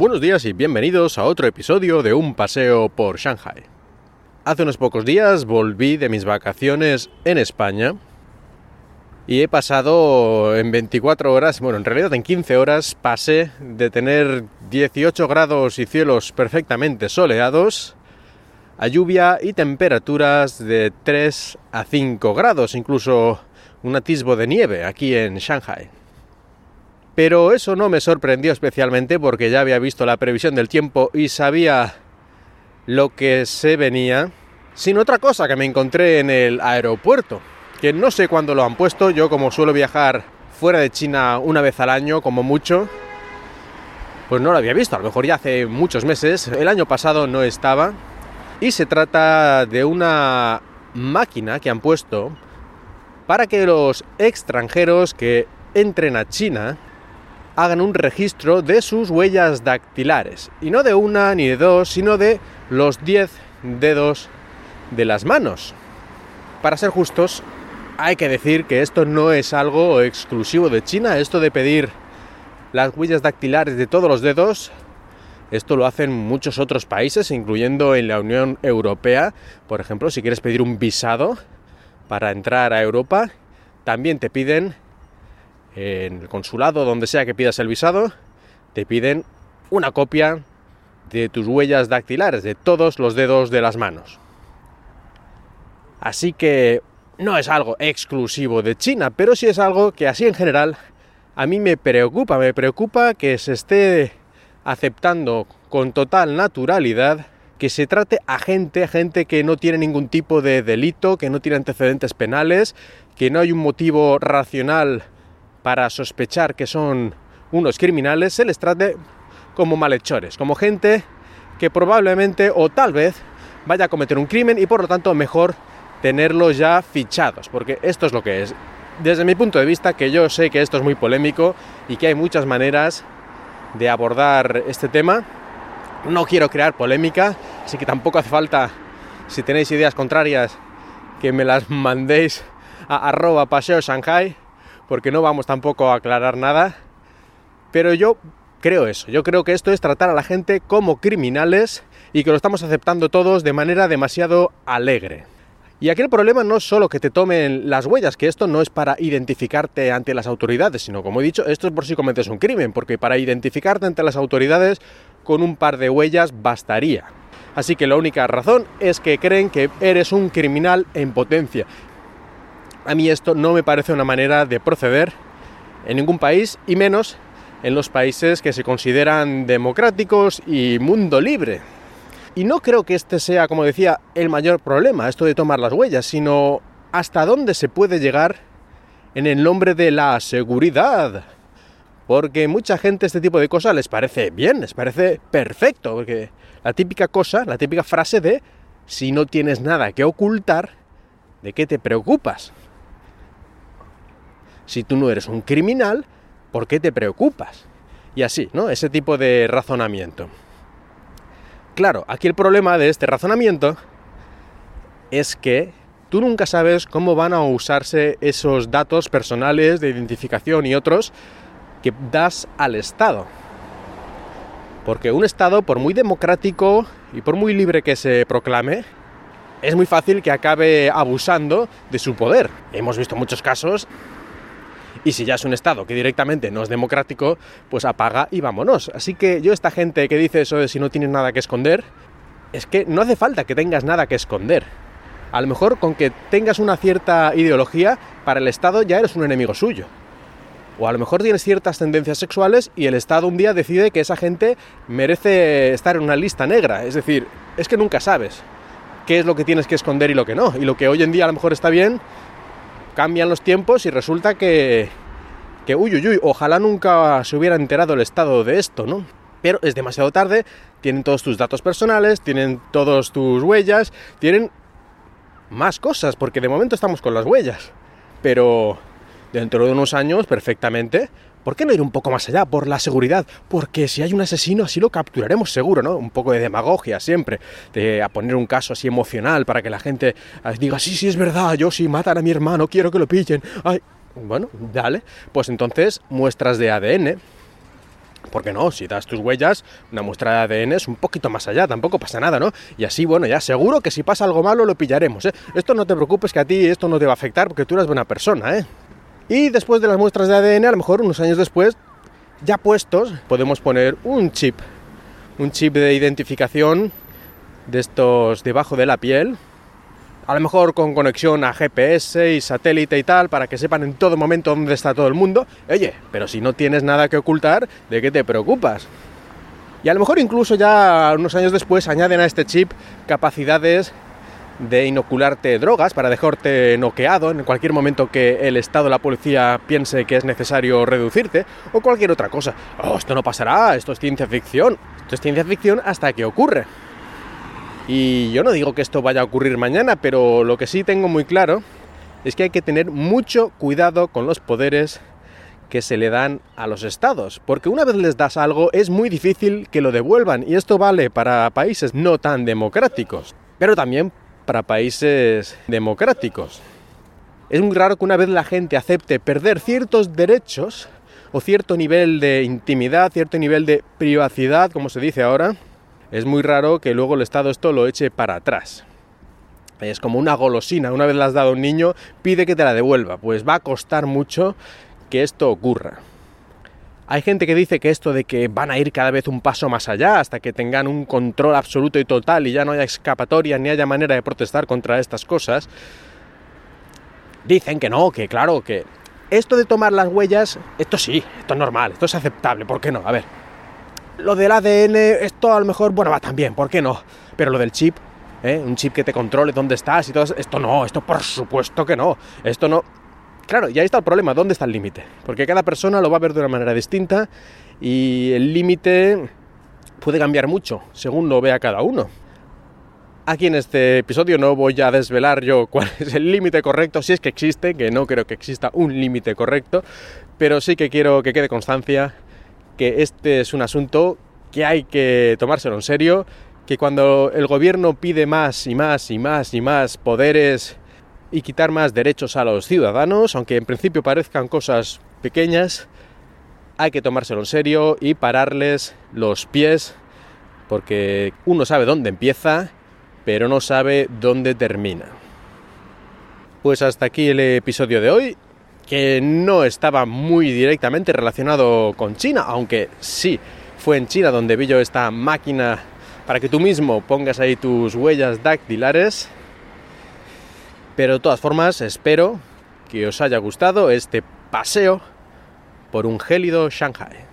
Buenos días y bienvenidos a otro episodio de Un paseo por Shanghai. Hace unos pocos días volví de mis vacaciones en España y he pasado en 24 horas, bueno, en realidad en 15 horas pasé de tener 18 grados y cielos perfectamente soleados a lluvia y temperaturas de 3 a 5 grados, incluso un atisbo de nieve aquí en Shanghai. Pero eso no me sorprendió especialmente porque ya había visto la previsión del tiempo y sabía lo que se venía, sin otra cosa que me encontré en el aeropuerto, que no sé cuándo lo han puesto, yo como suelo viajar fuera de China una vez al año, como mucho, pues no lo había visto, a lo mejor ya hace muchos meses, el año pasado no estaba, y se trata de una máquina que han puesto para que los extranjeros que entren a China hagan un registro de sus huellas dactilares. Y no de una ni de dos, sino de los 10 dedos de las manos. Para ser justos, hay que decir que esto no es algo exclusivo de China, esto de pedir las huellas dactilares de todos los dedos esto lo hacen muchos otros países, incluyendo en la Unión Europea. Por ejemplo, si quieres pedir un visado para entrar a Europa, también te piden, en el consulado, donde sea que pidas el visado, te piden una copia de tus huellas dactilares, de todos los dedos de las manos. Así que no es algo exclusivo de China, pero sí es algo que así en general a mí me preocupa, me preocupa que se esté aceptando con total naturalidad que se trate a gente, a gente que no tiene ningún tipo de delito, que no tiene antecedentes penales, que no hay un motivo racional para sospechar que son unos criminales, se les trate como malhechores, como gente que probablemente o tal vez vaya a cometer un crimen y por lo tanto mejor tenerlos ya fichados, porque esto es lo que es. Desde mi punto de vista, que yo sé que esto es muy polémico y que hay muchas maneras de abordar este tema. No quiero crear polémica, así que tampoco hace falta, si tenéis ideas contrarias, que me las mandéis a arroba paseo Shanghai, porque no vamos tampoco a aclarar nada. Pero yo creo eso, yo creo que esto es tratar a la gente como criminales y que lo estamos aceptando todos de manera demasiado alegre. Y aquí el problema no es solo que te tomen las huellas, que esto no es para identificarte ante las autoridades, sino como he dicho, esto es por si cometes un crimen, porque para identificarte ante las autoridades con un par de huellas bastaría. Así que la única razón es que creen que eres un criminal en potencia. A mí esto no me parece una manera de proceder en ningún país y menos en los países que se consideran democráticos y mundo libre. Y no creo que este sea, como decía, el mayor problema, esto de tomar las huellas, sino hasta dónde se puede llegar en el nombre de la seguridad. Porque mucha gente este tipo de cosas les parece bien, les parece perfecto, porque la típica cosa, la típica frase de si no tienes nada que ocultar, ¿de qué te preocupas? Si tú no eres un criminal, ¿por qué te preocupas? Y así, ¿no? Ese tipo de razonamiento. Claro, aquí el problema de este razonamiento es que tú nunca sabes cómo van a usarse esos datos personales de identificación y otros que das al Estado. Porque un Estado, por muy democrático y por muy libre que se proclame, es muy fácil que acabe abusando de su poder. Hemos visto muchos casos y si ya es un Estado que directamente no es democrático, pues apaga y vámonos. Así que yo esta gente que dice eso de si no tienes nada que esconder, es que no hace falta que tengas nada que esconder. A lo mejor con que tengas una cierta ideología, para el Estado ya eres un enemigo suyo. O a lo mejor tienes ciertas tendencias sexuales y el Estado un día decide que esa gente merece estar en una lista negra. Es decir, es que nunca sabes qué es lo que tienes que esconder y lo que no. Y lo que hoy en día a lo mejor está bien, cambian los tiempos y resulta que, que uy, uy, uy, ojalá nunca se hubiera enterado el Estado de esto, ¿no? Pero es demasiado tarde, tienen todos tus datos personales, tienen todas tus huellas, tienen más cosas, porque de momento estamos con las huellas. Pero dentro de unos años, perfectamente, ¿por qué no ir un poco más allá? Por la seguridad. Porque si hay un asesino, así lo capturaremos seguro, ¿no? Un poco de demagogia siempre, de a poner un caso así emocional para que la gente eh, diga, sí, sí, es verdad, yo sí, matan a mi hermano, quiero que lo pillen. Ay, bueno, dale. Pues entonces, muestras de ADN. ¿Por qué no? Si das tus huellas, una muestra de ADN es un poquito más allá, tampoco pasa nada, ¿no? Y así, bueno, ya seguro que si pasa algo malo lo pillaremos, ¿eh? Esto no te preocupes que a ti esto no te va a afectar porque tú eres buena persona, ¿eh? Y después de las muestras de ADN, a lo mejor unos años después, ya puestos, podemos poner un chip, un chip de identificación de estos debajo de la piel, a lo mejor con conexión a GPS y satélite y tal, para que sepan en todo momento dónde está todo el mundo. Oye, pero si no tienes nada que ocultar, ¿de qué te preocupas? Y a lo mejor incluso ya unos años después añaden a este chip capacidades de inocularte drogas para dejarte noqueado en cualquier momento que el Estado la policía piense que es necesario reducirte o cualquier otra cosa. Oh, esto no pasará, esto es ciencia ficción. Esto es ciencia ficción hasta que ocurre. Y yo no digo que esto vaya a ocurrir mañana, pero lo que sí tengo muy claro es que hay que tener mucho cuidado con los poderes que se le dan a los estados, porque una vez les das algo es muy difícil que lo devuelvan y esto vale para países no tan democráticos, pero también para países democráticos. Es muy raro que una vez la gente acepte perder ciertos derechos o cierto nivel de intimidad, cierto nivel de privacidad, como se dice ahora, es muy raro que luego el Estado esto lo eche para atrás. Es como una golosina, una vez la has dado a un niño, pide que te la devuelva, pues va a costar mucho que esto ocurra. Hay gente que dice que esto de que van a ir cada vez un paso más allá hasta que tengan un control absoluto y total y ya no haya escapatoria ni haya manera de protestar contra estas cosas, dicen que no, que claro, que esto de tomar las huellas, esto sí, esto es normal, esto es aceptable, ¿por qué no? A ver, lo del ADN, esto a lo mejor, bueno, va también, ¿por qué no? Pero lo del chip, ¿eh? un chip que te controle dónde estás y todo esto no, esto por supuesto que no, esto no. Claro, y ahí está el problema, ¿dónde está el límite? Porque cada persona lo va a ver de una manera distinta y el límite puede cambiar mucho según lo vea cada uno. Aquí en este episodio no voy a desvelar yo cuál es el límite correcto, si es que existe, que no creo que exista un límite correcto, pero sí que quiero que quede constancia que este es un asunto que hay que tomárselo en serio, que cuando el gobierno pide más y más y más y más poderes y quitar más derechos a los ciudadanos, aunque en principio parezcan cosas pequeñas, hay que tomárselo en serio y pararles los pies, porque uno sabe dónde empieza, pero no sabe dónde termina. Pues hasta aquí el episodio de hoy que no estaba muy directamente relacionado con China, aunque sí fue en China donde vi yo esta máquina para que tú mismo pongas ahí tus huellas dactilares. Pero de todas formas, espero que os haya gustado este paseo por un gélido Shanghai.